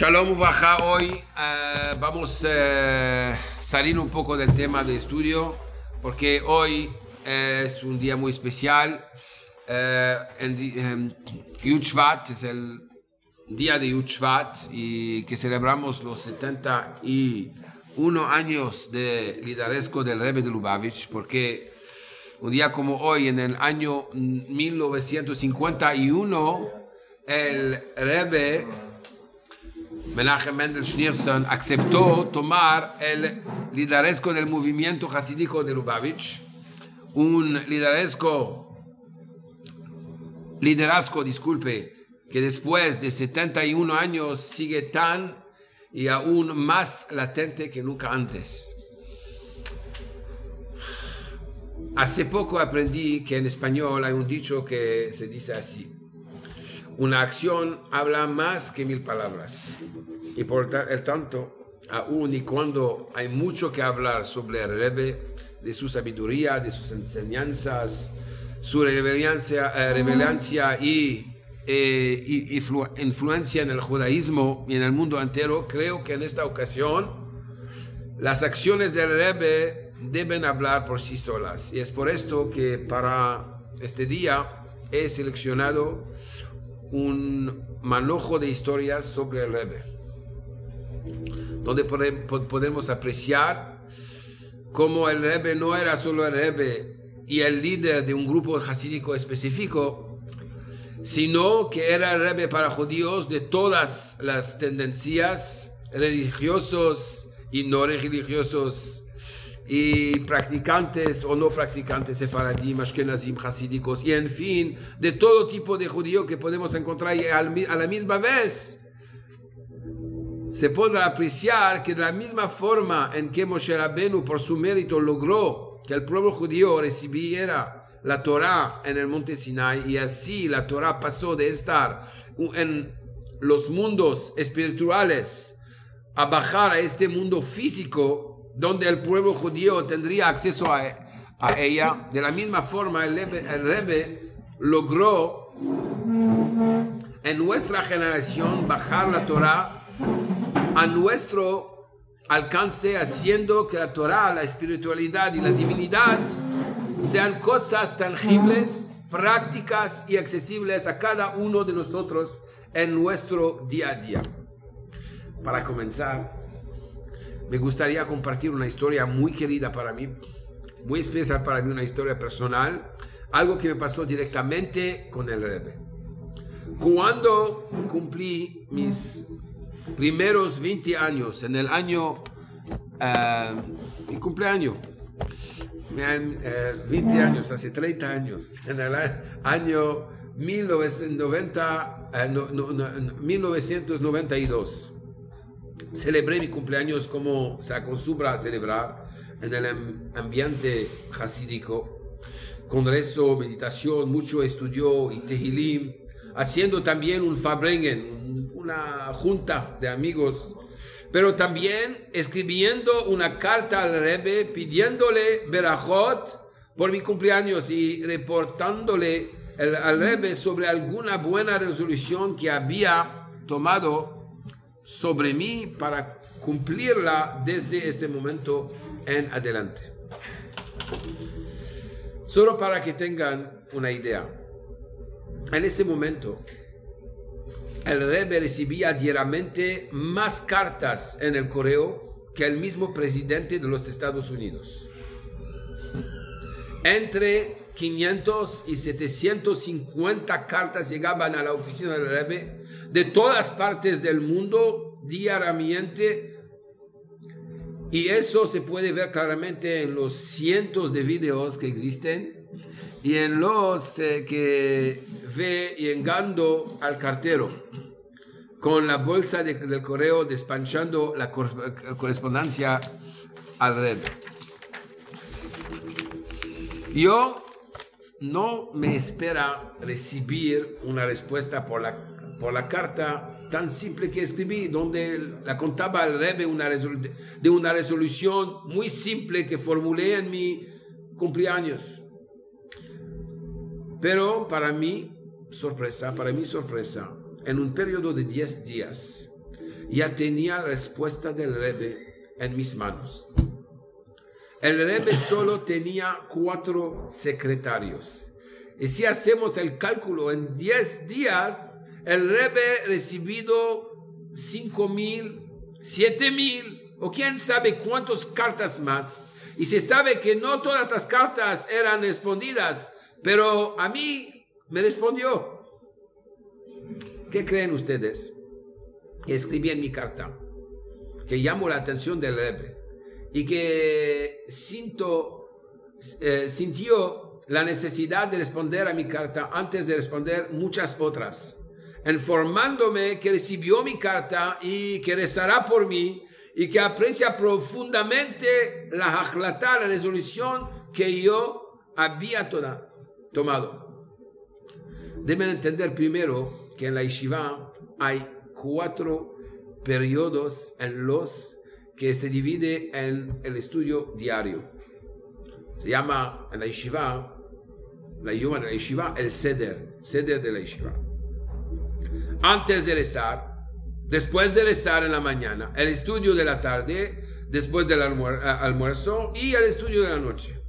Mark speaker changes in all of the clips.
Speaker 1: Shalom Baja, hoy eh, vamos a salir un poco del tema de estudio porque hoy es un día muy especial. Eh, en, Yud Shvat es el día de Yud Shvat y que celebramos los 71 años de liderazgo del Rebbe de Lubavitch porque un día como hoy, en el año 1951, el Rebbe Menachem Mendel Schneerson aceptó tomar el liderazgo del movimiento hasídico de Lubavitch, un liderazgo, liderazgo, disculpe, que después de 71 años sigue tan y aún más latente que nunca antes. Hace poco aprendí que en español hay un dicho que se dice así. Una acción habla más que mil palabras. Y por el tanto, aún y cuando hay mucho que hablar sobre el Rebbe, de su sabiduría, de sus enseñanzas, su revelancia, eh, y, eh, y, influencia en el judaísmo y en el mundo entero, creo que en esta ocasión las acciones del Rebbe deben hablar por sí solas. Y es por esto que para este día he seleccionado un manojo de historias sobre el Rebbe, donde podemos apreciar cómo el Rebbe no era solo el Rebbe y el líder de un grupo hasídico específico, sino que era el Rebbe para judíos de todas las tendencias religiosos y no religiosos y practicantes o no practicantes sefaradim, ashkenazim, hasídicos y en fin, de todo tipo de judío que podemos encontrar y a la misma vez se podrá apreciar que de la misma forma en que Moshe Rabenu por su mérito logró que el pueblo judío recibiera la Torah en el monte Sinai y así la Torah pasó de estar en los mundos espirituales a bajar a este mundo físico donde el pueblo judío tendría acceso a, ella. De la misma forma, el Rebbe, logró en nuestra generación bajar la Torah a nuestro alcance, haciendo que la Torah, la espiritualidad y la divinidad sean cosas tangibles, prácticas y accesibles a cada uno de nosotros en nuestro día a día. Para comenzar, me gustaría compartir una historia muy querida para mí, muy especial para mí, una historia personal, algo que me pasó directamente con el Rebbe. Cuando cumplí mis primeros 20 años, en el año, uh, mi cumpleaños, 20 eh, años, hace 30 años, en el año 1990, 1992 celebré mi cumpleaños como se acostumbra a celebrar en el ambiente hasídico, con rezo, meditación, mucho estudio y tehilim, haciendo también un fabrengen, una junta de amigos, pero también escribiendo una carta al Rebbe pidiéndole berajot por mi cumpleaños y reportándole al Rebbe sobre alguna buena resolución que había tomado sobre mí para cumplirla desde ese momento en adelante. Solo para que tengan una idea. En ese momento, el Rebbe recibía diariamente más cartas en el correo que el mismo presidente de los Estados Unidos. Entre 500 y 750 cartas llegaban a la oficina del Rebbe de todas partes del mundo diariamente. Y eso se puede ver claramente en los cientos de videos que existen y en los eh, que ve llegando al cartero con la bolsa del correo despachando la correspondencia al red. Yo no me espera recibir una respuesta por la por la carta tan simple que escribí, donde la contaba al Rebbe una de una resolución muy simple que formulé en mi cumpleaños. Pero para mí, sorpresa, para mí sorpresa, en un periodo de 10 días, ya tenía la respuesta del Rebbe en mis manos. El Rebbe solo tenía cuatro secretarios. Y si hacemos el cálculo en 10 días, el Rebbe recibido cinco mil, siete mil, o quién sabe cuántas cartas más. Y se sabe que no todas las cartas eran respondidas, pero a mí me respondió. ¿Qué creen ustedes? Que escribí en mi carta, que llamó la atención del Rebbe y que eh, sintió la necesidad de responder a mi carta antes de responder muchas otras informándome que recibió mi carta y que rezará por mí y que aprecia profundamente la la resolución que yo había tomado. Deben entender primero que en la yeshiva hay cuatro periodos en los que se divide en el estudio diario. Se llama en la yeshiva, la idioma de la yeshiva, el seder, seder de la yeshiva antes de rezar, después de rezar en la mañana, el estudio de la tarde, después del almuerzo y el estudio de la noche.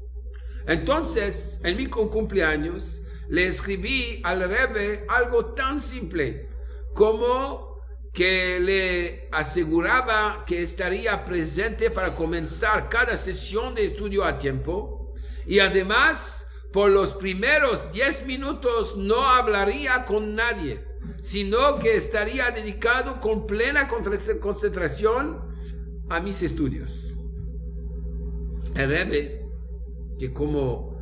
Speaker 1: Entonces, en mi cumpleaños, le escribí al Rebbe algo tan simple como que le aseguraba que estaría presente para comenzar cada sesión de estudio a tiempo y además por los primeros 10 minutos no hablaría con nadie sino que estaría dedicado con plena concentración a mis estudios. El Rebbe, que como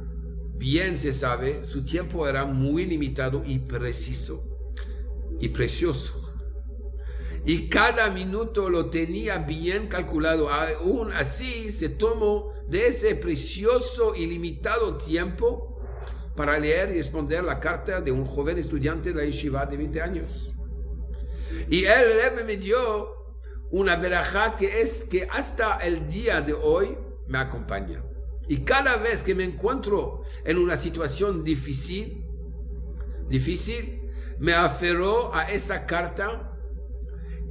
Speaker 1: bien se sabe, su tiempo era muy limitado y preciso y precioso. Y cada minuto lo tenía bien calculado. Aún así se tomó de ese precioso y limitado tiempo para leer y responder la carta de un joven estudiante de la yeshiva de 20 años. Y él me dio una verajá que es que hasta el día de hoy me acompaña. Y cada vez que me encuentro en una situación difícil, difícil, me aferró a esa carta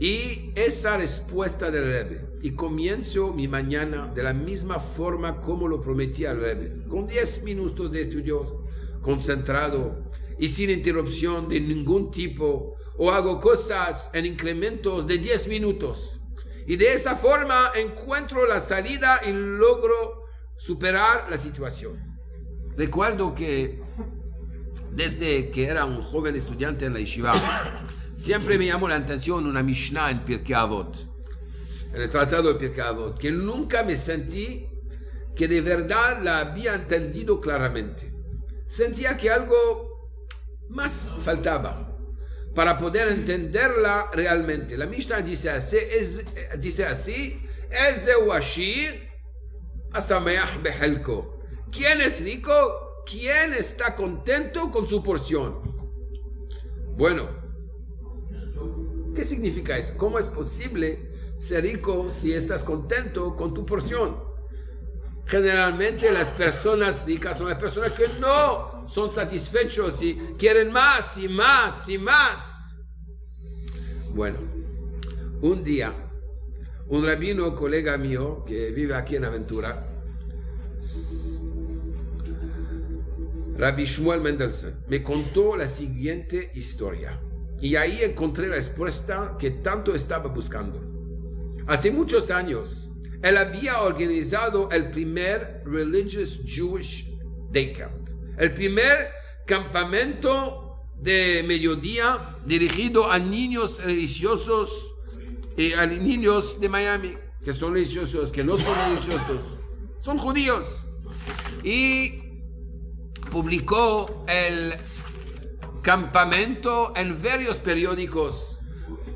Speaker 1: y esa respuesta del Rebbe. Y comienzo mi mañana de la misma forma como lo prometí al Rebbe, con 10 minutos de estudio concentrado y sin interrupción de ningún tipo, o hago cosas en incrementos de 10 minutos. Y de esa forma encuentro la salida y logro superar la situación. Recuerdo que desde que era un joven estudiante en la yeshiva, siempre me llamó la atención una Mishnah en Pirkei Avot, en el tratado de Pirkei Avot, que nunca me sentí que de verdad la había entendido claramente sentía que algo más faltaba para poder entenderla realmente. La Mishnah dice así, es, dice así, ¿Quién es rico? ¿Quién está contento con su porción? Bueno, ¿qué significa eso? ¿Cómo es posible ser rico si estás contento con tu porción? Generalmente las personas ricas son las personas que no son satisfechos y quieren más y más y más. Bueno, un día, un rabino colega mío que vive aquí en Aventura, Rabbi Shmuel Mendelssohn, me contó la siguiente historia. Y ahí encontré la respuesta que tanto estaba buscando. Hace muchos años, él había organizado el primer Religious Jewish Day Camp, el primer campamento de mediodía dirigido a niños religiosos y a niños de Miami, que son religiosos, que no son religiosos, son judíos. Y publicó el campamento en varios periódicos.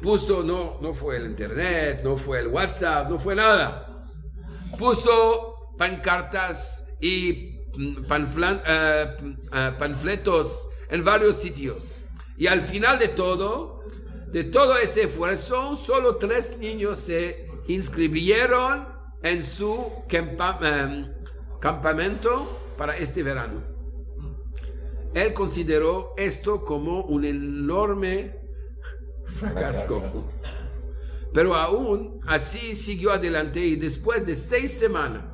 Speaker 1: Puso, no, no fue el internet, no fue el WhatsApp, no fue nada puso pancartas y mm, eh, eh, panfletos en varios sitios. Y al final de todo, de todo ese esfuerzo, solo tres niños se inscribieron en su em, campamento para este verano. Él consideró esto como un enorme fracaso. Pero aún así siguió adelante y después de seis semanas,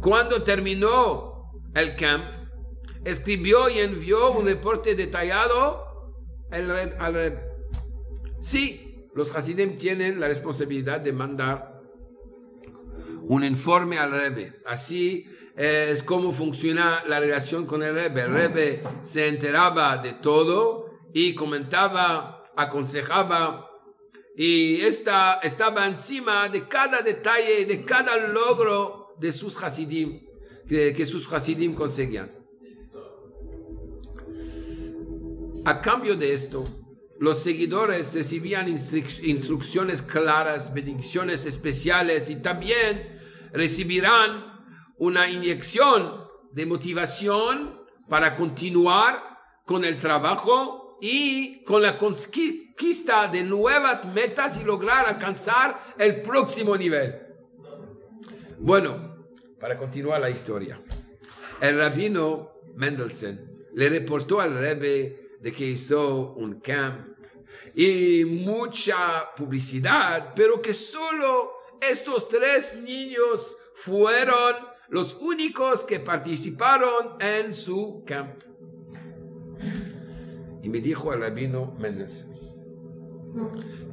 Speaker 1: cuando terminó el camp, escribió y envió un reporte detallado al Rebbe. Sí, los Hasidim tienen la responsabilidad de mandar un informe al Rebbe. Así es como funciona la relación con el Rebbe. El Rebbe se enteraba de todo y comentaba, aconsejaba y esta, estaba encima de cada detalle, de cada logro de sus Hasidim, que, sus Hasidim conseguían. A cambio de esto, los seguidores recibían instrucciones claras, bendiciones especiales y también recibirán una inyección de motivación para continuar con el trabajo y con la conquista de nuevas metas y lograr alcanzar el próximo nivel. Bueno, para continuar la historia, el rabino Mendelssohn le reportó al Rebbe de que hizo un camp y mucha publicidad, pero que solo estos tres niños fueron los únicos que participaron en su camp. Y me dijo el rabino Méndez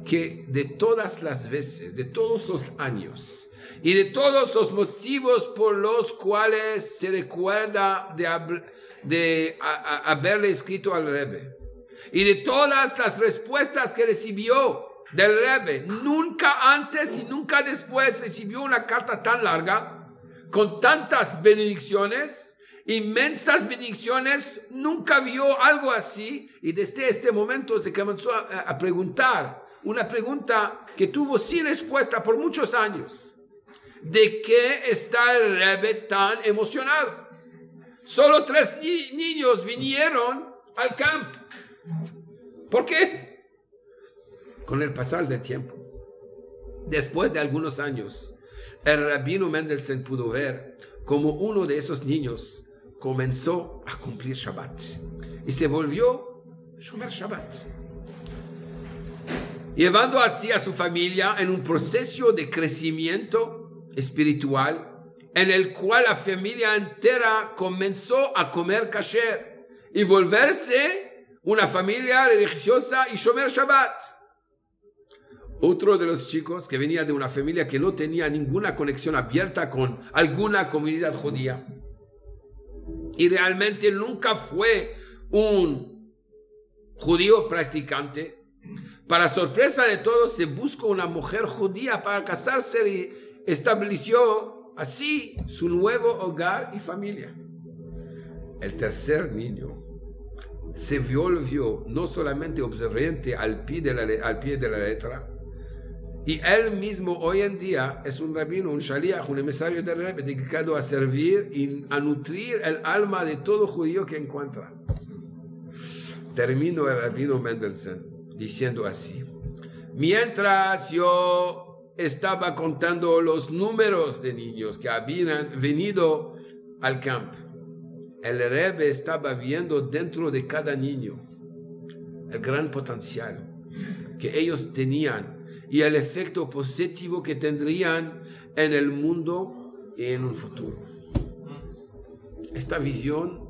Speaker 1: que de todas las veces, de todos los años y de todos los motivos por los cuales se recuerda de, haberle escrito al Rebbe y de todas las respuestas que recibió del Rebbe, nunca antes y nunca después recibió una carta tan larga con tantas benedicciones, inmensas benedicciones, nunca vio algo así y desde este momento se comenzó a, preguntar una pregunta que tuvo sin respuesta por muchos años. ¿De qué está el Rebbe tan emocionado? Solo tres niños vinieron al campo. ¿Por qué? Con el pasar del tiempo, después de algunos años, el rabino Mendelssohn pudo ver como uno de esos niños comenzó a cumplir Shabbat y se volvió Shomer Shabbat, llevando así a su familia en un proceso de crecimiento espiritual en el cual la familia entera comenzó a comer kasher y volverse una familia religiosa y Shomer Shabbat. Otro de los chicos que venía de una familia que no tenía ninguna conexión abierta con alguna comunidad judía. Y realmente nunca fue un judío practicante. Para sorpresa de todos, se buscó una mujer judía para casarse y estableció así su nuevo hogar y familia. El tercer niño se volvió no solamente observante al pie de la, al pie de la letra, y él mismo hoy en día es un rabino, un shaliach, un emisario del Rebbe, dedicado a servir y a nutrir el alma de todo judío que encuentra. Termino el rabino Mendelssohn diciendo así. Mientras yo estaba contando los números de niños que habían venido al campo, el Rebbe estaba viendo dentro de cada niño el gran potencial que ellos tenían y el efecto positivo que tendrían en el mundo y en un futuro. Esta visión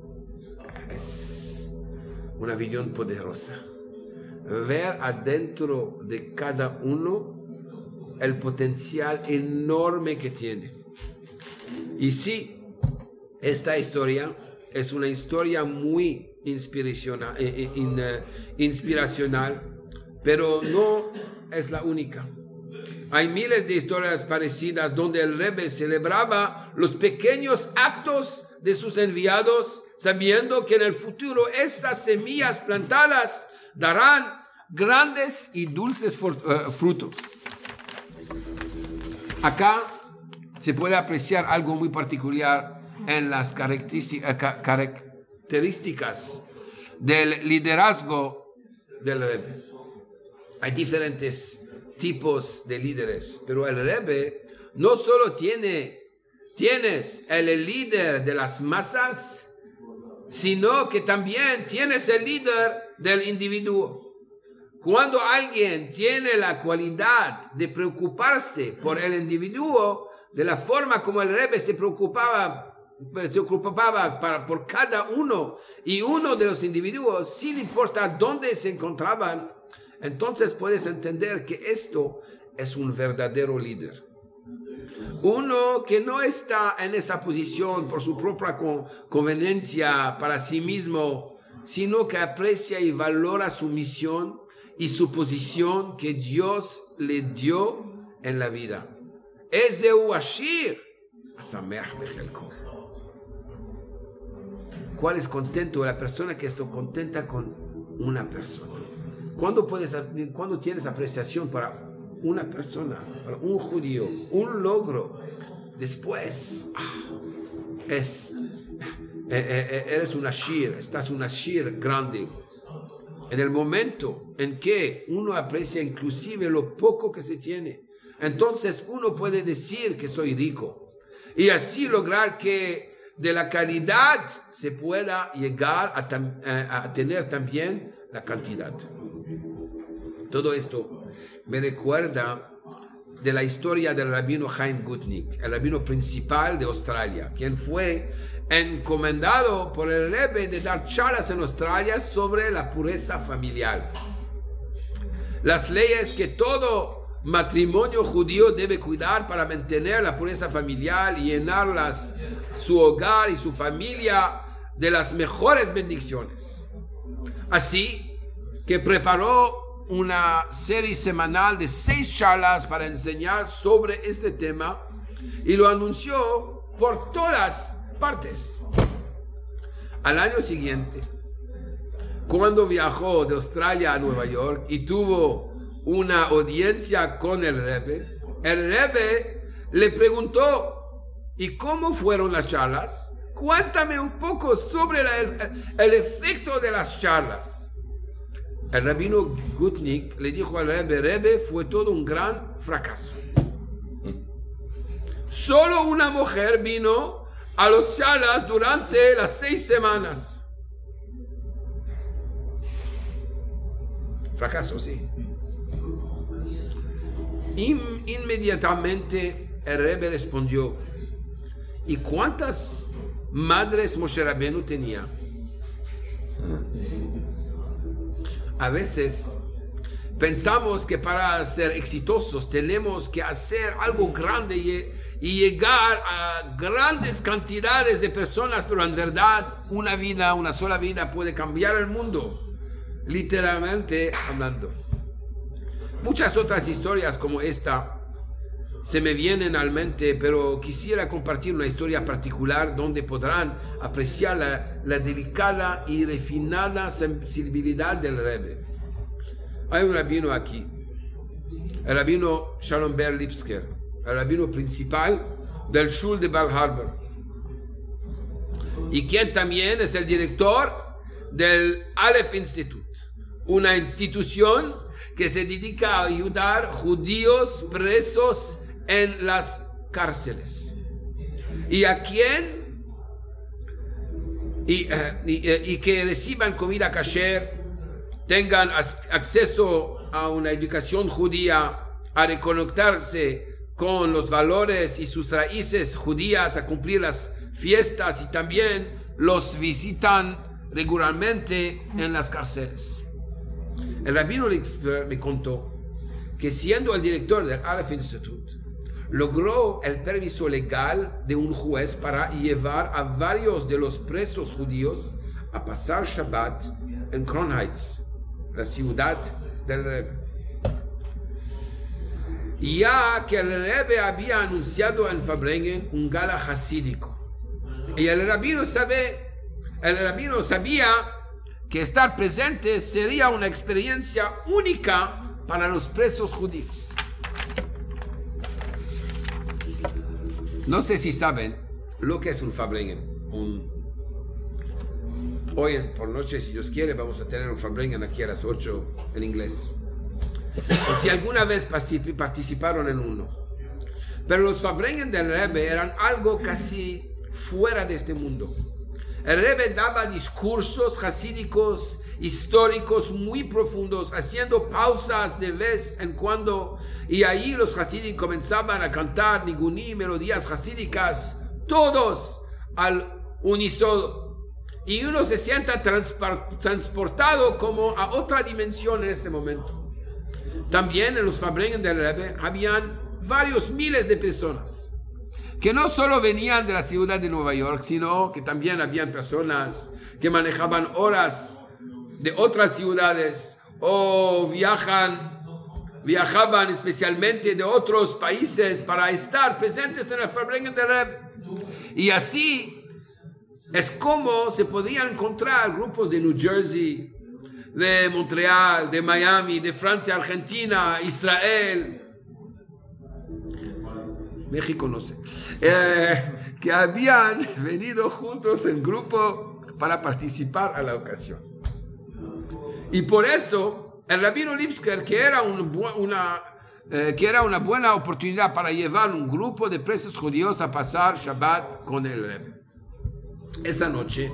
Speaker 1: es una visión poderosa. Ver adentro de cada uno el potencial enorme que tiene. Y sí, esta historia es una historia muy inspiracional, eh, eh, eh, inspiracional pero no es la única. Hay miles de historias parecidas donde el Rebbe celebraba los pequeños actos de sus enviados, sabiendo que en el futuro esas semillas plantadas darán grandes y dulces eh, frutos. Acá se puede apreciar algo muy particular en las eh, características del liderazgo del Rebbe. Hay diferentes tipos de líderes, pero el Rebbe no solo tiene, tienes el líder de las masas, sino que también tienes el líder del individuo. Cuando alguien tiene la cualidad de preocuparse por el individuo, de la forma como el Rebbe se preocupaba se por cada uno y uno de los individuos, sin importar dónde se encontraban, entonces puedes entender que esto es un verdadero líder. Uno que no está en esa posición por su propia conveniencia para sí mismo, sino que aprecia y valora su misión y su posición que Dios le dio en la vida. ¿Cuál es contento? La persona que está contenta con una persona. ¿Cuándo, puedes, cuando tienes apreciación para una persona, para un judío, un logro? Después, ah, es, eh, eh, eh, eres un ashir, estás un ashir grande. En el momento en que uno aprecia inclusive lo poco que se tiene, entonces uno puede decir que soy rico y así lograr que de la calidad se pueda llegar a, tener también la cantidad. Todo esto me recuerda de la historia del rabino Chaim Gutnik, el rabino principal de Australia, quien fue encomendado por el Rebbe de dar charlas en Australia sobre la pureza familiar. Las leyes que todo matrimonio judío debe cuidar para mantener la pureza familiar y llenar su hogar y su familia de las mejores bendiciones. Así que preparó una serie semanal de seis charlas para enseñar sobre este tema y lo anunció por todas partes. Al año siguiente, cuando viajó de Australia a Nueva York y tuvo una audiencia con el Rebbe, el Rebbe le preguntó, ¿y cómo fueron las charlas? Cuéntame un poco sobre el, efecto de las charlas. El rabino Gutnik le dijo al Rebbe, Rebbe fue todo un gran fracaso. Solo una mujer vino a los charlas durante las seis semanas. Fracaso, sí inmediatamente el Rebbe respondió, ¿y cuántas madres Moshe Rabenu tenía? A veces pensamos que para ser exitosos tenemos que hacer algo grande y, llegar a grandes cantidades de personas, pero en verdad una vida, una sola vida puede cambiar el mundo, literalmente hablando. Muchas otras historias como esta se me vienen al mente, pero quisiera compartir una historia particular donde podrán apreciar la, delicada y refinada sensibilidad del Rebbe. Hay un rabino aquí, el rabino Shalom Ber Lipsker, el rabino principal del Shul de Bar Harbor, y quien también es el director del Aleph Institute, una institución que se dedica a ayudar judíos presos en las cárceles. ¿Y a quién? Y, eh, eh, que reciban comida kasher, tengan acceso a una educación judía, a reconectarse con los valores y sus raíces judías, a cumplir las fiestas y también los visitan regularmente en las cárceles. El rabino me contó que siendo el director del Aleph Institute, logró el permiso legal de un juez para llevar a varios de los presos judíos a pasar Shabbat en Crown la ciudad del Rebbe. Ya que el Rebbe había anunciado en Fabrengen un gala hasídico. Y el rabino, el rabino sabía que estar presente sería una experiencia única para los presos judíos. No sé si saben lo que es un Fabrengen. Hoy por noche, si Dios quiere, vamos a tener un Fabrengen aquí a las 8 en inglés. O si alguna vez participaron en uno. Pero los Fabrengen del Rebbe eran algo casi fuera de este mundo El Rebbe daba discursos hasídicos históricos muy profundos, haciendo pausas de vez en cuando, y ahí los hasídicos comenzaban a cantar niguní, melodías hasídicas, todos al unísono. Y uno se sienta transportado como a otra dimensión en ese momento. También en los Fabrengen del Rebbe habían varios miles de personas que no solo venían de la ciudad de Nueva York, sino que también habían personas que manejaban horas de otras ciudades o viajan, viajaban especialmente de otros países para estar presentes en el Fabrengen de Reb. Y así es como se podían encontrar grupos de New Jersey, de Montreal, de Miami, de Francia, Argentina, Israel, México no sé, eh, que habían venido juntos en grupo para participar a la ocasión. Y por eso el rabino Lipsker, que era, una, eh, que era una buena oportunidad para llevar un grupo de presos judíos a pasar Shabbat con el Rebbe. Esa noche,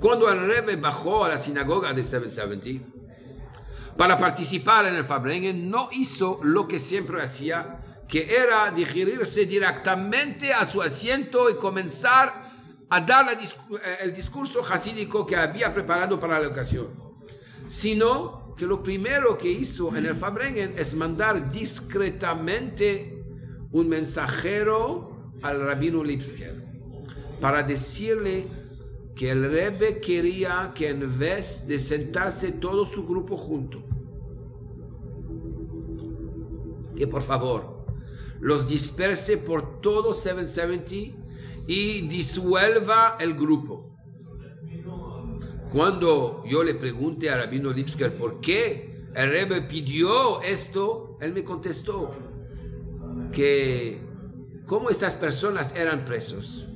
Speaker 1: cuando el Rebbe bajó a la sinagoga de 770 para participar en el Fabrengen, no hizo lo que siempre hacía que era dirigirse directamente a su asiento y comenzar a dar eh, el discurso hasídico que había preparado para la ocasión, sino que lo primero que hizo en el Fabrengen es mandar discretamente un mensajero al rabino Lipsker para decirle que el Rebbe quería que en vez de sentarse todo su grupo junto, que por favor los disperse por todo 770 y disuelva el grupo. Cuando yo le pregunté a Rabino Lipsker por qué el Rebbe pidió esto, él me contestó que como estas personas eran presos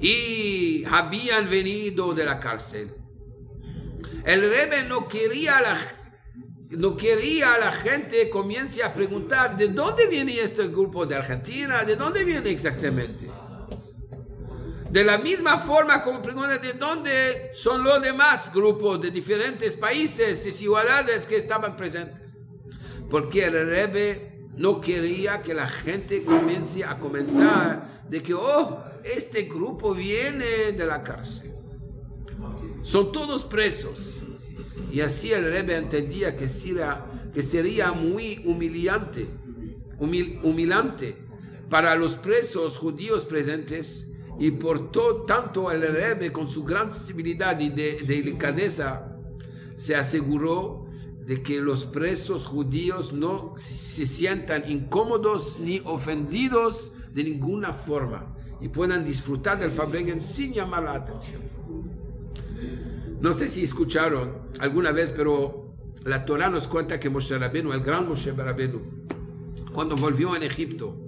Speaker 1: y habían venido de la cárcel. El Rebbe no quería la, no quería la gente comience a preguntar de dónde viene este grupo de Argentina, de dónde viene exactamente. De la misma forma como preguntan de dónde son los demás grupos de diferentes países y ciudades que estaban presentes. Porque el Rebbe no quería que la gente comience a comentar de que, oh, este grupo viene de la cárcel. Son todos presos y así el Rebbe entendía que sería, que sería muy humillante, humilante para los presos judíos presentes y por todo, tanto el Rebbe con su gran sensibilidad y de, delicadeza se aseguró de que los presos judíos no se sientan incómodos ni ofendidos de ninguna forma y puedan disfrutar del Fabrengen sin llamar la atención. No sé si escucharon alguna vez, pero la Torah nos cuenta que Moshe Rabenu, el gran Moshe Rabenu, cuando volvió en Egipto,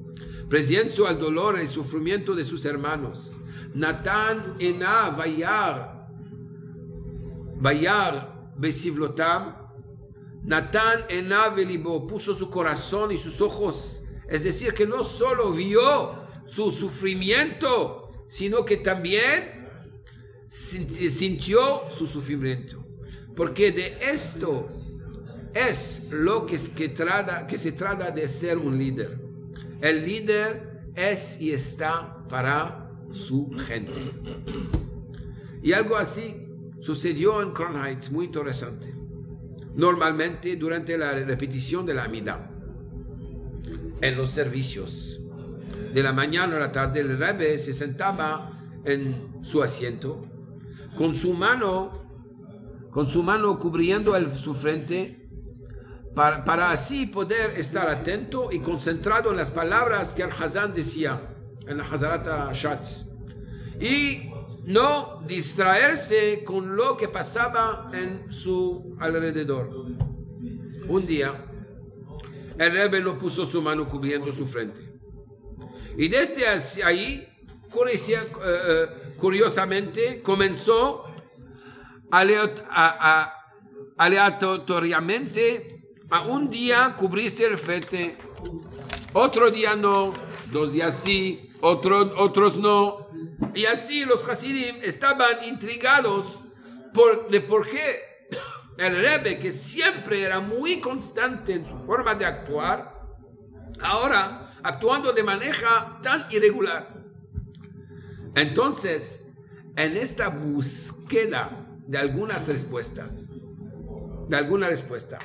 Speaker 1: presenció al dolor y sufrimiento de sus hermanos. Natán ena vayar, vayar besivlotam, Natán ena velibo, puso su corazón y sus ojos, es decir, que no solo vio su sufrimiento, sino que también sintió su sufrimiento. Porque de esto es lo que, trata, que se trata de ser un líder. El líder es y está para su gente. Y algo así sucedió en Crown muy interesante. Normalmente durante la repetición de la amida, en los servicios, de la mañana a la tarde, el rebe se sentaba en su asiento con su mano, con su mano cubriendo el, su frente, para, así poder estar atento y concentrado en las palabras que el Hazán decía en la Hazarata Shatz. Y no distraerse con lo que pasaba en su alrededor. Un día, el Rebbe no puso su mano cubriendo su frente. Y desde ahí, eh, curiosamente, comenzó aleatoriamente un día cubrirse el frente, otro día no, dos días sí, otros no, Y así los Hasidim estaban intrigados por, de por qué el Rebbe, que siempre era muy constante en su forma de actuar, ahora actuando de manera tan irregular. Entonces, en esta búsqueda de algunas respuestas, de alguna respuesta,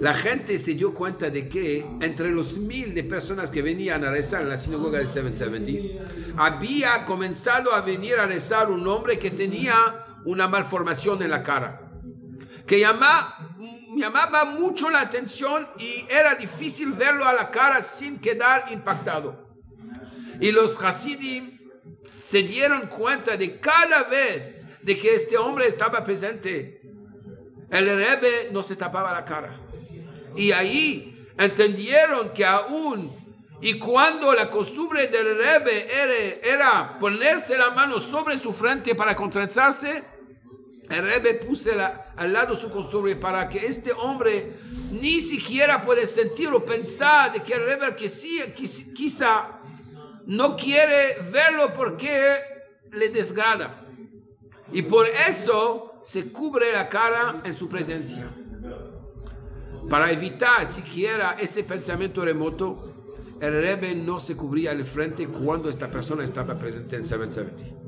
Speaker 1: la gente se dio cuenta de que entre los mil de personas que venían a rezar en la sinagoga del 770, había comenzado a venir a rezar un hombre que tenía una malformación en la cara, que llamaba, llamaba mucho la atención y era difícil verlo a la cara sin quedar impactado. Y los Hasidim se dieron cuenta de cada vez de que este hombre estaba presente, el Rebbe no se tapaba la cara. Y ahí entendieron que aún y cuando la costumbre del Rebbe era, ponerse la mano sobre su frente para contrazarse, el Rebbe puso al lado su costumbre para que este hombre ni siquiera puede sentir o pensar de que el Rebbe que sí, quizá no quiere verlo porque le desgrada. Y por eso se cubre la cara en su presencia. Para evitar siquiera ese pensamiento remoto, el Rebbe no se cubría el frente cuando esta persona estaba presente en 770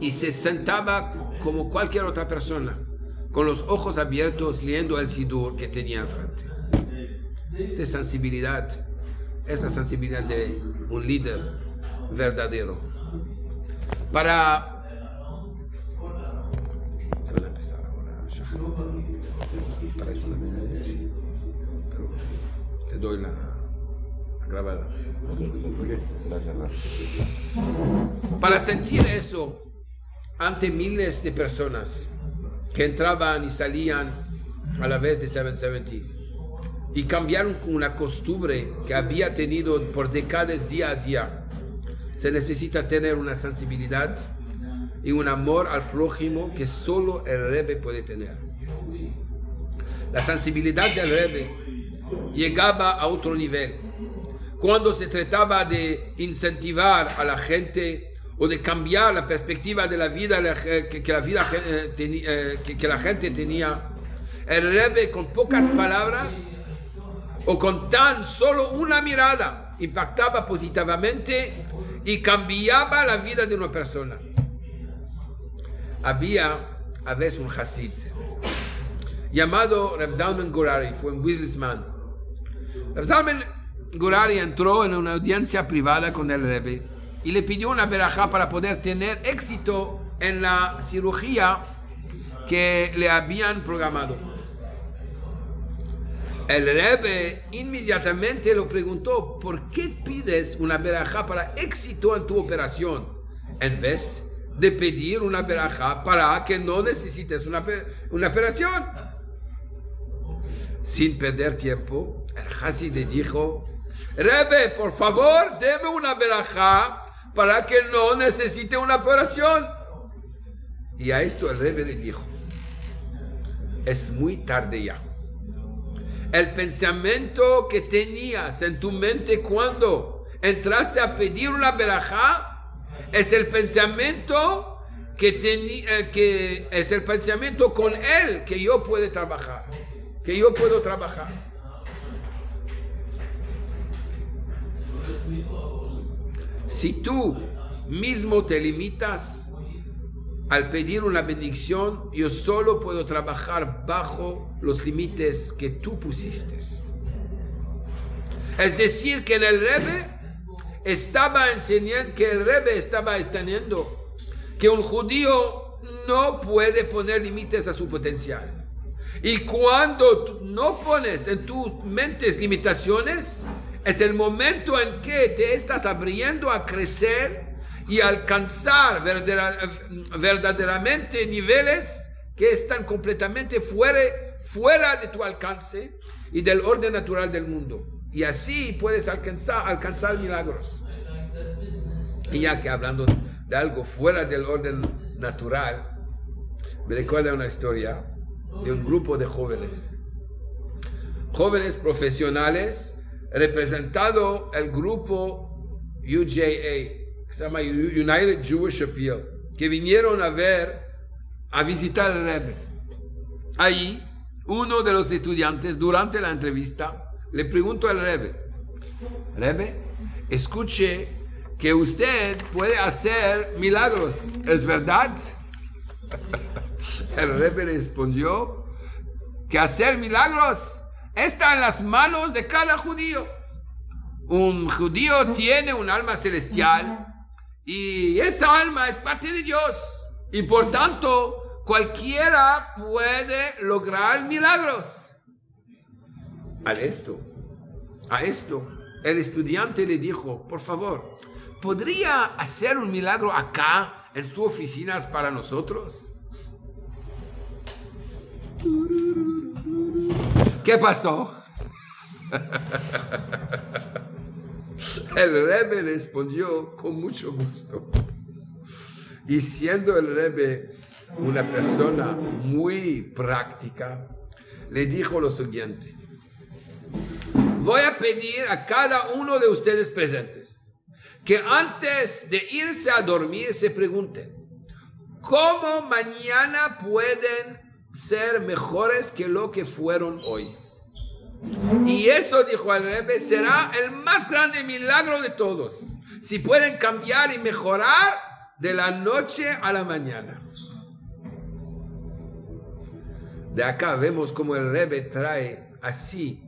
Speaker 1: y se sentaba como cualquier otra persona, con los ojos abiertos leyendo el sidur que tenía enfrente. De sensibilidad, esa sensibilidad de un líder verdadero. Para... para te doy la grabada. Para sentir eso, ante miles de personas que entraban y salían a la vez de 770 y cambiaron una costumbre que había tenido por décadas día a día. Se necesita tener una sensibilidad y un amor al prójimo que solo el Rebbe puede tener. La sensibilidad del Rebbe llegaba a otro nivel. Cuando se trataba de incentivar a la gente o de cambiar la perspectiva de la vida que, la, gente tenía. El Rebbe con pocas palabras o con tan solo una mirada impactaba positivamente y cambiaba la vida de una persona. Había a veces un Hasid llamado Reb Zalman Gurari, fue un businessman. Reb Zalman Gurari entró en una audiencia privada con el Rebbe y le pidió una verajá para poder tener éxito en la cirugía que le habían programado. El Rebbe inmediatamente lo preguntó, ¿por qué pides una verajá para éxito en tu operación? En vez de pedir una verajá para que no necesites una, una operación. Sin perder tiempo, el Hasi le dijo, Rebbe, por favor, deme una verajá para que no necesite una operación. Y a esto el rey le dijo, es muy tarde ya. El pensamiento que tenías en tu mente cuando entraste a pedir una verajá es el pensamiento que, eh, que es el pensamiento con él que yo puedo trabajar, que yo puedo trabajar. Si tú mismo te limitas al pedir una bendición, yo solo puedo trabajar bajo los límites que tú pusiste. Es decir, que en el Rebe estaba enseñando, que el Rebe estaba enseñando que un judío no puede poner límites a su potencial. Y cuando no pones en tus mentes limitaciones, es el momento en que te estás abriendo a crecer y alcanzar verdaderamente niveles que están completamente fuera, fuera de tu alcance y del orden natural del mundo. Y así puedes alcanzar, alcanzar milagros. Y ya que hablando de algo fuera del orden natural, me recuerda una historia de un grupo de jóvenes. Jóvenes profesionales representado el grupo UJA, que se llama United Jewish Appeal, que vinieron a ver, a visitar el Rebbe. Ahí, uno de los estudiantes, durante la entrevista, le preguntó al Rebbe, Rebbe, escuche que usted puede hacer milagros, ¿es verdad? El Rebbe respondió que hacer milagros está en las manos de cada judío. Un judío tiene un alma celestial y esa alma es parte de Dios. Y por tanto, cualquiera puede lograr milagros. A esto, a esto, el estudiante le dijo, por favor, ¿podría hacer un milagro acá en sus oficinas para nosotros? ¿Qué pasó? El Rebbe respondió con mucho gusto. Y siendo el Rebbe una persona muy práctica, le dijo lo siguiente. Voy a pedir a cada uno de ustedes presentes que antes de irse a dormir se pregunten, ¿cómo mañana pueden ser mejores que lo que fueron hoy? Y eso, dijo el Rebbe, será el más grande milagro de todos. Si pueden cambiar y mejorar de la noche a la mañana. De acá vemos como el Rebbe trae así,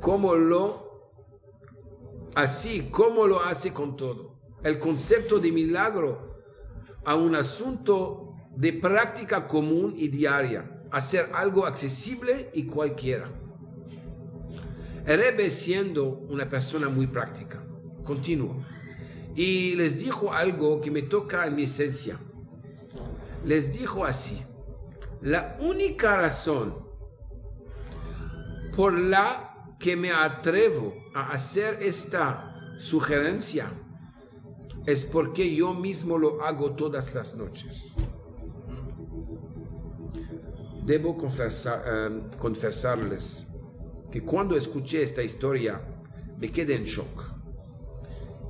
Speaker 1: como lo, así como lo hace con todo. El concepto de milagro a un asunto de práctica común y diaria. Hacer algo accesible y cualquiera. Rebbe siendo una persona muy práctica, continuo, y les dijo algo que me toca en mi esencia. Les dijo así, la única razón por la que me atrevo a hacer esta sugerencia es porque yo mismo lo hago todas las noches. Debo confesar, eh, confesarles que cuando escuché esta historia me quedé en shock.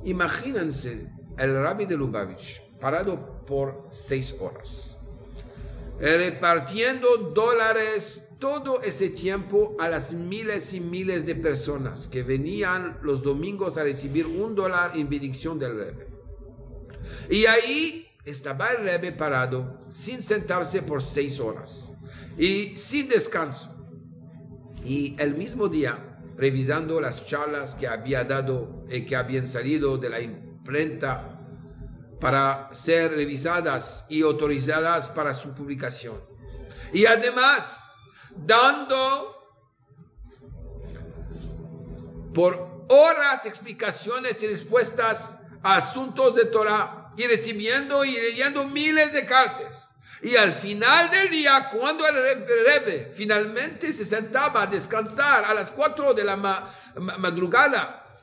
Speaker 1: Imagínense el rabbi de Lubavitch parado por seis horas, repartiendo dólares todo ese tiempo a las miles y miles de personas que venían los domingos a recibir un dólar en bendición del Rebbe. Y ahí estaba el Rebbe parado, sin sentarse por seis horas y sin descanso y el mismo día, revisando las charlas que había dado y que habían salido de la imprenta para ser revisadas y autorizadas para su publicación. Y además, dando por horas explicaciones y respuestas a asuntos de Torah y recibiendo y leyendo miles de cartas. Y al final del día, cuando el Rebbe finalmente se sentaba a descansar a las 4 de la madrugada,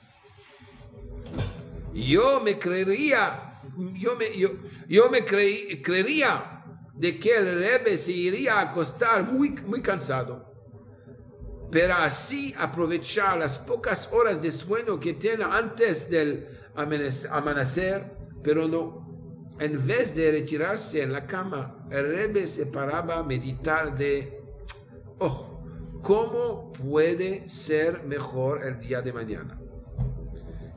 Speaker 1: yo me creería, yo me, yo, me creería de que el Rebbe se iría a acostar muy, muy cansado. Pero así aprovechar las pocas horas de sueño que tiene antes del amanecer, pero no en vez de retirarse en la cama, el Rebbe se paraba a meditar de, oh, ¿cómo puede ser mejor el día de mañana?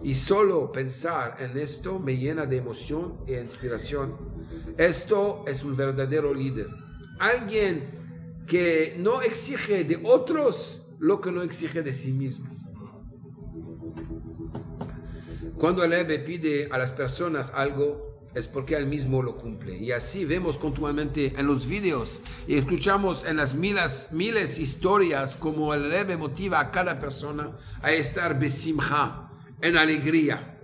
Speaker 1: Y solo pensar en esto me llena de emoción e inspiración. Esto es un verdadero líder. Alguien que no exige de otros lo que no exige de sí mismo. Cuando el Rebbe pide a las personas algo, es porque él mismo lo cumple. Y así vemos continuamente en los vídeos y escuchamos en las miles, miles historias como el Rebbe motiva a cada persona a estar besimha, en alegría.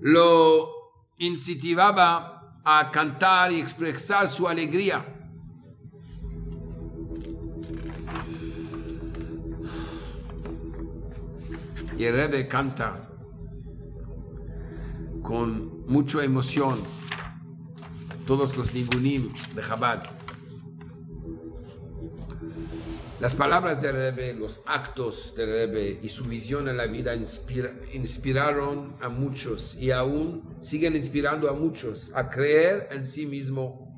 Speaker 1: Lo incentivaba a cantar y expresar su alegría. Y el Rebbe canta con mucha emoción todos los ningunim de Chabad. Las palabras del Rebbe, los actos del Rebbe y su visión en la vida inspiraron a muchos y aún siguen inspirando a muchos a creer en sí mismo,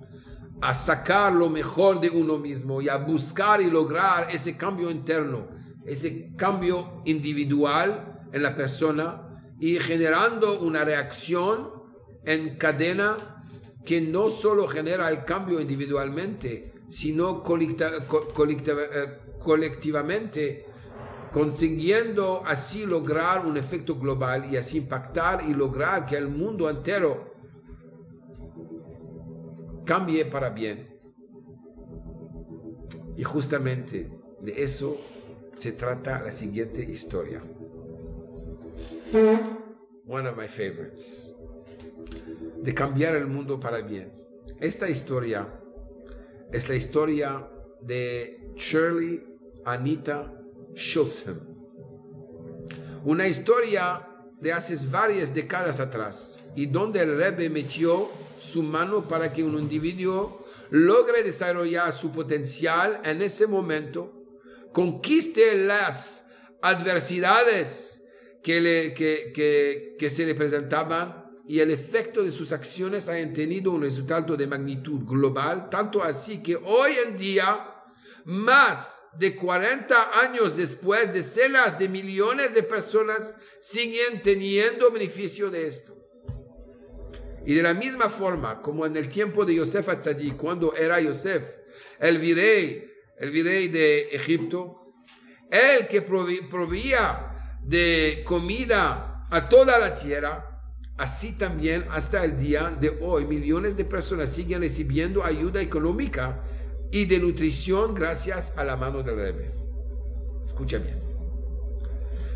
Speaker 1: a sacar lo mejor de uno mismo y a buscar y lograr ese cambio interno, ese cambio individual en la persona y generando una reacción en cadena que no solo genera el cambio individualmente, sino eh, colectivamente, consiguiendo así lograr un efecto global y así impactar y lograr que el mundo entero cambie para bien. Y justamente de eso se trata la siguiente historia. One of my favorites. De cambiar el mundo para bien. Esta historia es la historia de Shirley Anita Schulzheim. Una historia de hace varias décadas atrás y donde el Rebbe metió su mano para que un individuo logre desarrollar su potencial en ese momento, conquiste las adversidades que, le, que, que se le presentaban y el efecto de sus acciones hayan tenido un resultado de magnitud global, tanto así que hoy en día, más de 40 años después, decenas de millones de personas siguen teniendo beneficio de esto. Y de la misma forma como en el tiempo de Yosef Atzadí, cuando era Yosef, el virrey, el virrey de Egipto, el que proveía de comida a toda la tierra, Así también hasta el día de hoy millones de personas siguen recibiendo ayuda económica y de nutrición gracias a la mano del Rebbe. Escucha bien.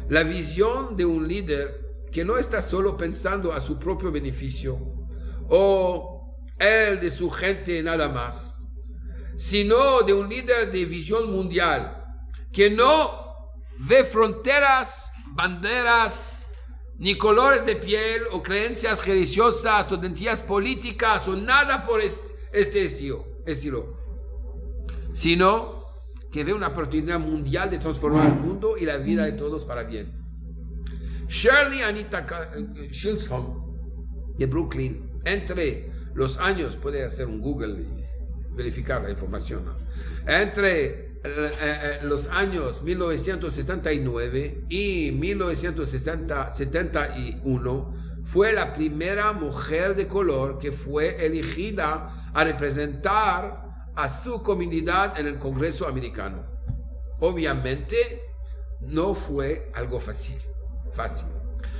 Speaker 1: La visión de un líder que no está solo pensando a su propio beneficio o el de su gente nada más, sino de un líder de visión mundial que no ve fronteras, banderas, ni colores de piel o creencias religiosas o tendencias políticas o nada por este estilo, estilo, sino que ve una oportunidad mundial de transformar el mundo y la vida de todos para bien. Shirley Anita eh, Shilsholm de Brooklyn, entre los años, puede hacer un Google y verificar la información, entre los años 1969 y 1971 fue la primera mujer de color que fue elegida a representar a su comunidad en el Congreso americano. Obviamente no fue algo fácil, fácil.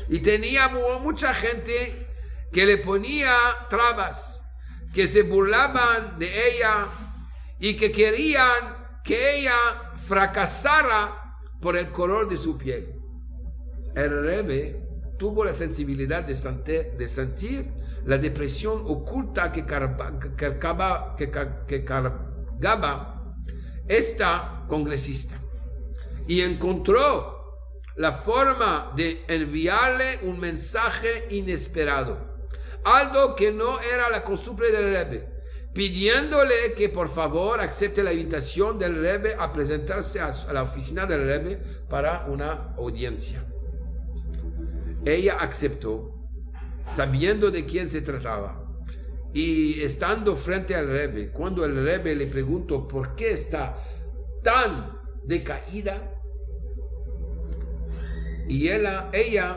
Speaker 1: Y tenía mucha gente que le ponía trabas, que se burlaban de ella y que querían que ella fracasara por el color de su piel. El Rebe tuvo la sensibilidad de, sentir, la depresión oculta que, cargaba, esta congresista y encontró la forma de enviarle un mensaje inesperado, algo que no era la costumbre del Rebbe pidiéndole que por favor acepte la invitación del Rebbe a presentarse a, la oficina del Rebbe para una audiencia. Ella aceptó, sabiendo de quién se trataba. Y estando frente al Rebbe, cuando el Rebbe le preguntó por qué está tan decaída, y ella, ella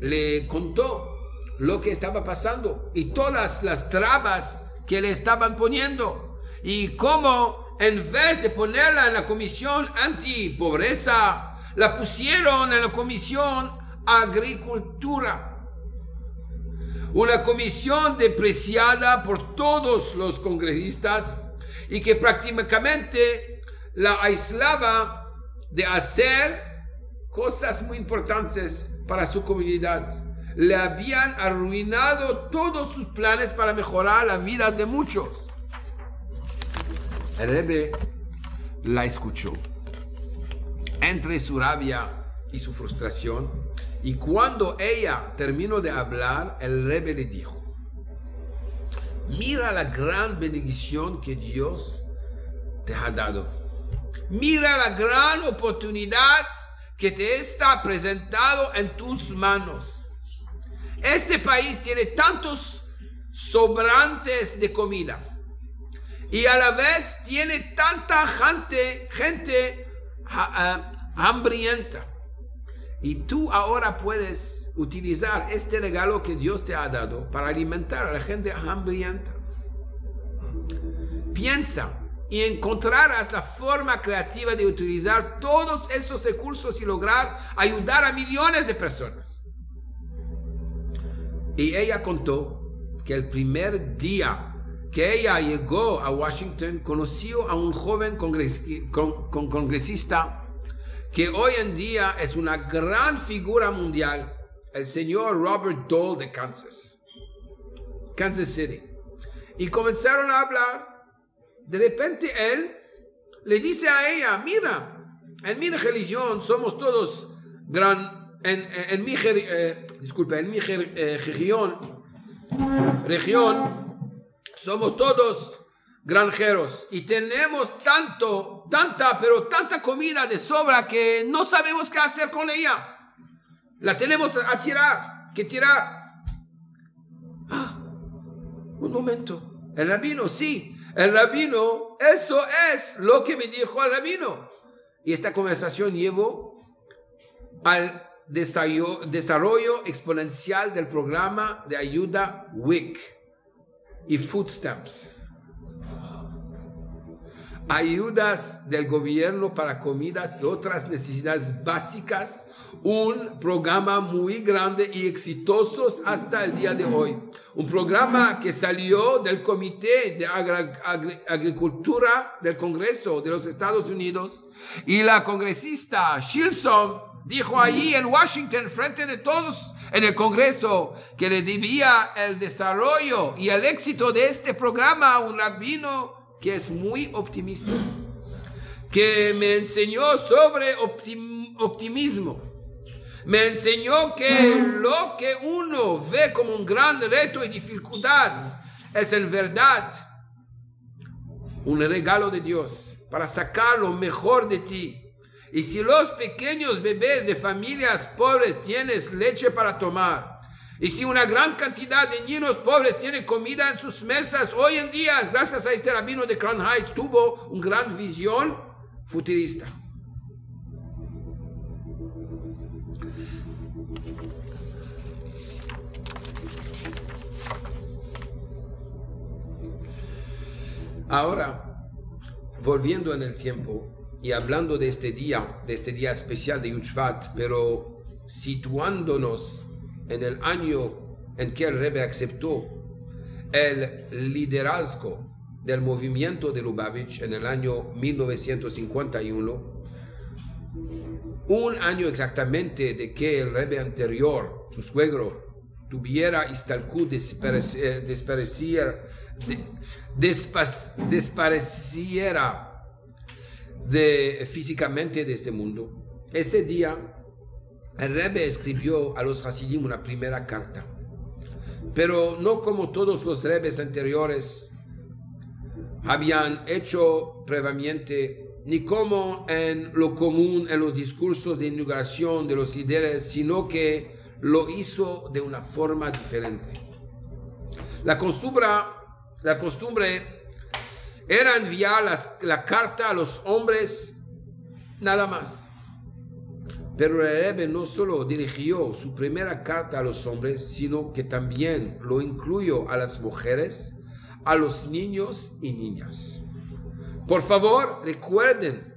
Speaker 1: le contó lo que estaba pasando y todas las trabas que le estaban poniendo y cómo en vez de ponerla en la comisión anti-pobreza, la pusieron en la comisión agricultura. Una comisión depreciada por todos los congresistas y que prácticamente la aislaba de hacer cosas muy importantes para su comunidad le habían arruinado todos sus planes para mejorar la vida de muchos. El Rebbe la escuchó entre su rabia y su frustración. Y cuando ella terminó de hablar, el Rebbe le dijo, mira la gran bendición que Dios te ha dado. Mira la gran oportunidad que te está presentado en tus manos. Este país tiene tantos sobrantes de comida y a la vez tiene tanta gente, gente hambrienta. Y tú ahora puedes utilizar este regalo que Dios te ha dado para alimentar a la gente hambrienta. Piensa y encontrarás la forma creativa de utilizar todos esos recursos y lograr ayudar a millones de personas. Y ella contó que el primer día que ella llegó a Washington, conoció a un joven congresista que hoy en día es una gran figura mundial, el señor Robert Dole de Kansas, Kansas City. Y comenzaron a hablar. De repente él le dice a ella, mira, en mi religión somos todos gran, en, mi, eh, disculpa, en mi eh, región, región somos todos granjeros y tenemos tanto, tanta, pero tanta comida de sobra que no sabemos qué hacer con ella. La tenemos a tirar, que tirar. Ah, un momento. El rabino, sí, el rabino, eso es lo que me dijo el rabino. Y esta conversación llevó al desarrollo exponencial del programa de ayuda WIC y food stamps. Ayudas del gobierno para comidas y otras necesidades básicas. Un programa muy grande y exitoso hasta el día de hoy. Un programa que salió del Comité de Agricultura del Congreso de los Estados Unidos. Y la congresista Shilson dijo allí en Washington, frente de todos en el Congreso que le debía el desarrollo y el éxito de este programa a un rabino que es muy optimista, que me enseñó sobre optimismo. Me enseñó que lo que uno ve como un gran reto y dificultad es en verdad un regalo de Dios para sacar lo mejor de ti y si los pequeños bebés de familias pobres tienes leche para tomar, y si una gran cantidad de niños pobres tienen comida en sus mesas, hoy en día, gracias a este rabino de Crown Heights, tuvo una gran visión futurista. Ahora, volviendo en el tiempo, y hablando de este día, de este día especial de Yuchvat, pero situándonos en el año en que el Rebbe aceptó el liderazgo del movimiento de Lubavitch en el año 1951, un año exactamente de que el Rebbe anterior, su suegro, tuviera Istalkut despareciera, despareciera de, físicamente de este mundo. Ese día, el Rebbe escribió a los Hasidim una primera carta, pero no como todos los Rebes anteriores habían hecho previamente, ni como en lo común en los discursos de inauguración de los líderes, sino que lo hizo de una forma diferente. La costumbre, la costumbre era enviar la carta a los hombres nada más. Pero el Rebbe no solo dirigió su primera carta a los hombres, sino que también lo incluyó a las mujeres, a los niños y niñas. Por favor, recuerden,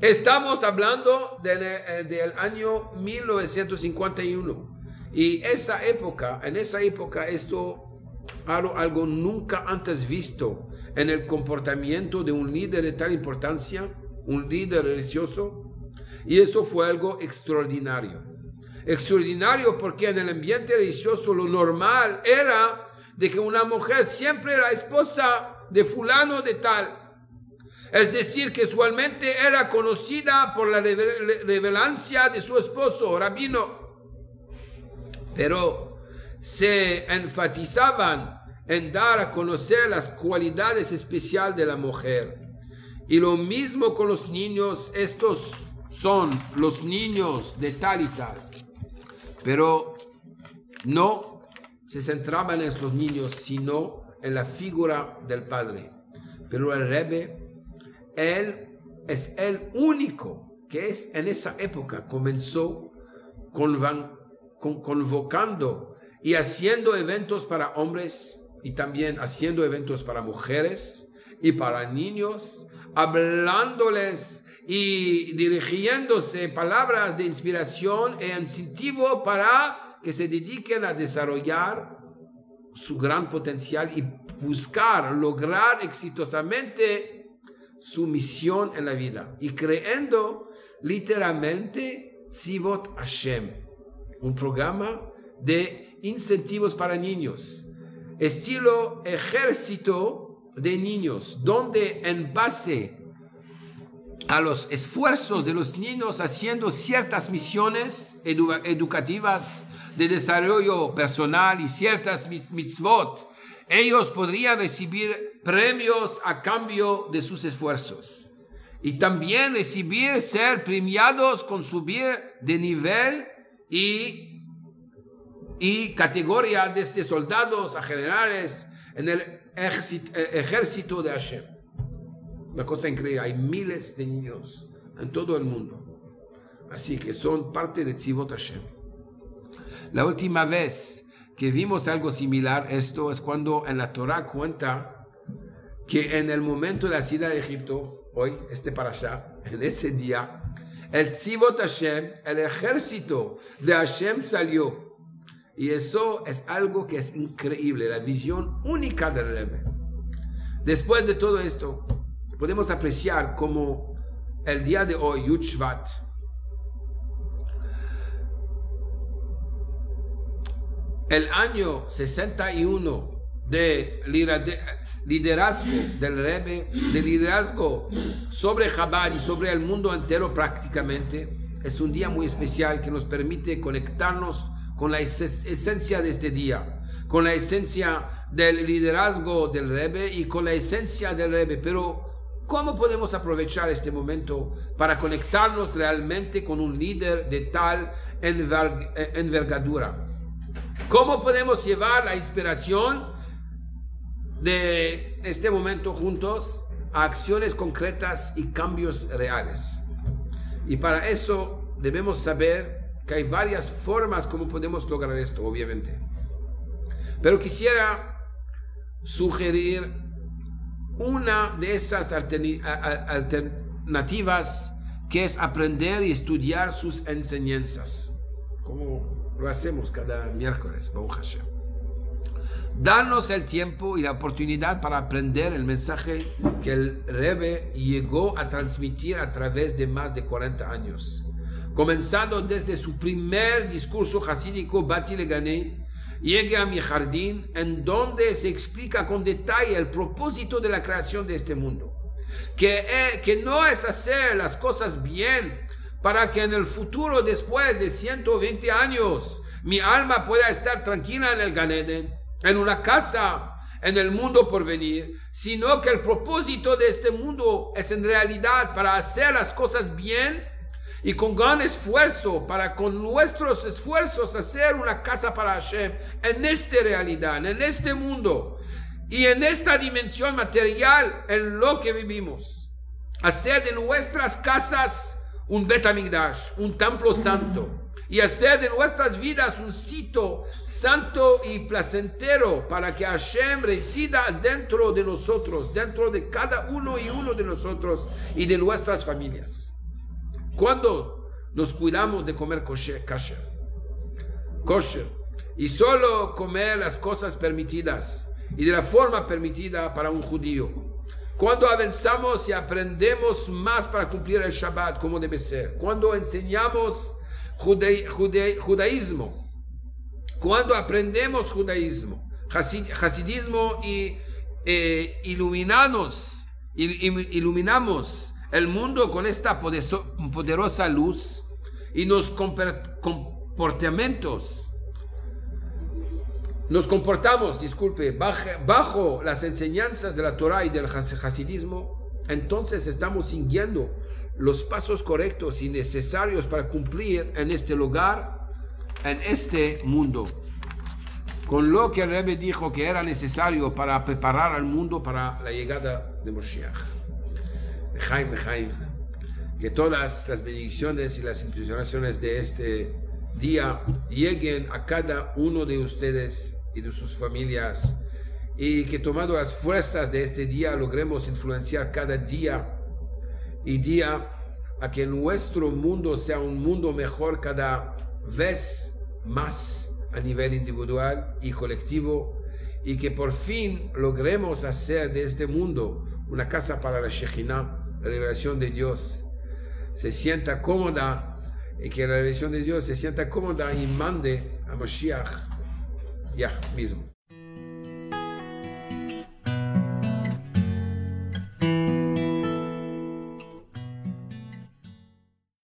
Speaker 1: estamos hablando eh, del año 1951. Y esa época, en esa época, esto algo, algo nunca antes visto en el comportamiento de un líder de tal importancia, un líder religioso, y eso fue algo extraordinario. Extraordinario porque en el ambiente religioso lo normal era de que una mujer siempre era esposa de fulano de tal. Es decir, que usualmente era conocida por la revelancia de su esposo, rabino. Pero se enfatizaban en dar a conocer las cualidades especiales de la mujer. Y lo mismo con los niños, estos son los niños de tal y tal. Pero no se centraban en estos niños, sino en la figura del Padre. Pero el Rebbe, él es el único que es en esa época comenzó convocando y haciendo eventos para hombres y también haciendo eventos para mujeres y para niños, hablándoles y dirigiéndose palabras de inspiración e incentivo para que se dediquen a desarrollar su gran potencial y buscar lograr exitosamente su misión en la vida. Y creyendo literalmente Sivot Hashem, un programa de incentivos para niños, estilo ejército de niños, donde en base a los esfuerzos de los niños haciendo ciertas misiones educativas de desarrollo personal y ciertas mitzvot, ellos podrían recibir premios a cambio de sus esfuerzos. Y también recibir ser premiados con subir de nivel y, y categoría desde soldados a generales en el ejército, ejército de Hashem. Una cosa increíble, hay miles de niños en todo el mundo. Así que son parte de Tzivot Hashem. La última vez que vimos algo similar, esto es cuando en la Torah cuenta que en el momento de la salida de Egipto, hoy, este para allá, en ese día, el Tzivot Hashem, el ejército de Hashem salió. Y eso es algo que es increíble, la visión única del Rebbe. Después de todo esto, podemos apreciar como el día de hoy, Yud el año 61 de liderazgo del Rebbe, de liderazgo sobre Chabad y sobre el mundo entero prácticamente, es un día muy especial que nos permite conectarnos con la esencia de este día, con la esencia del liderazgo del Rebbe y con la esencia del Rebbe. Pero, ¿cómo podemos aprovechar este momento para conectarnos realmente con un líder de tal envergadura? ¿Cómo podemos llevar la inspiración de este momento juntos a acciones concretas y cambios reales? Y para eso debemos saber hay varias formas como podemos lograr esto, obviamente. Pero quisiera sugerir una de esas alternativas que es aprender y estudiar sus enseñanzas. Como lo hacemos cada miércoles, Baruch Hashem. Darnos el tiempo y la oportunidad para aprender el mensaje que el Rebbe llegó a transmitir a través de más de 40 años. Comenzando desde su primer discurso hasídico, Bati Legane, llegue a mi jardín, en donde se explica con detalle el propósito de la creación de este mundo. Que, eh, no es hacer las cosas bien para que en el futuro, después de 120 años, mi alma pueda estar tranquila en el Ganeden, en una casa, en el mundo por venir, sino que el propósito de este mundo es en realidad para hacer las cosas bien y con gran esfuerzo, para con nuestros esfuerzos hacer una casa para Hashem en esta realidad, en este mundo y en esta dimensión material en lo que vivimos. Hacer de nuestras casas un Betamigdash, un templo santo, y hacer de nuestras vidas un sitio santo y placentero para que Hashem resida dentro de nosotros, dentro de cada uno y uno de nosotros y de nuestras familias. Cuando nos cuidamos de comer kosher, kosher y solo comer las cosas permitidas y de la forma permitida para un judío, cuando avanzamos y aprendemos más para cumplir el Shabbat como debe ser. Cuando enseñamos judaísmo. Cuando aprendemos judaísmo, hasidismo y eh, iluminamos, iluminamos el mundo con esta poderosa luz y los comportamientos nos comportamos, disculpe, bajo, las enseñanzas de la Torah y del hasidismo, entonces estamos siguiendo los pasos correctos y necesarios para cumplir en este lugar, en este mundo. Con lo que el Rebbe dijo que era necesario para preparar al mundo para la llegada de Moshiach. Jaime, Jaime, que todas las bendiciones y las inspiraciones de este día lleguen a cada uno de ustedes y de sus familias. Y que tomando las fuerzas de este día logremos influenciar cada día y día a que nuestro mundo sea un mundo mejor cada vez más a nivel individual y colectivo. Y que por fin logremos hacer de este mundo una casa para la Shekhinah, la revelación de Dios, se sienta cómoda y que la revelación de Dios se sienta cómoda y mande a Moshiach ya mismo.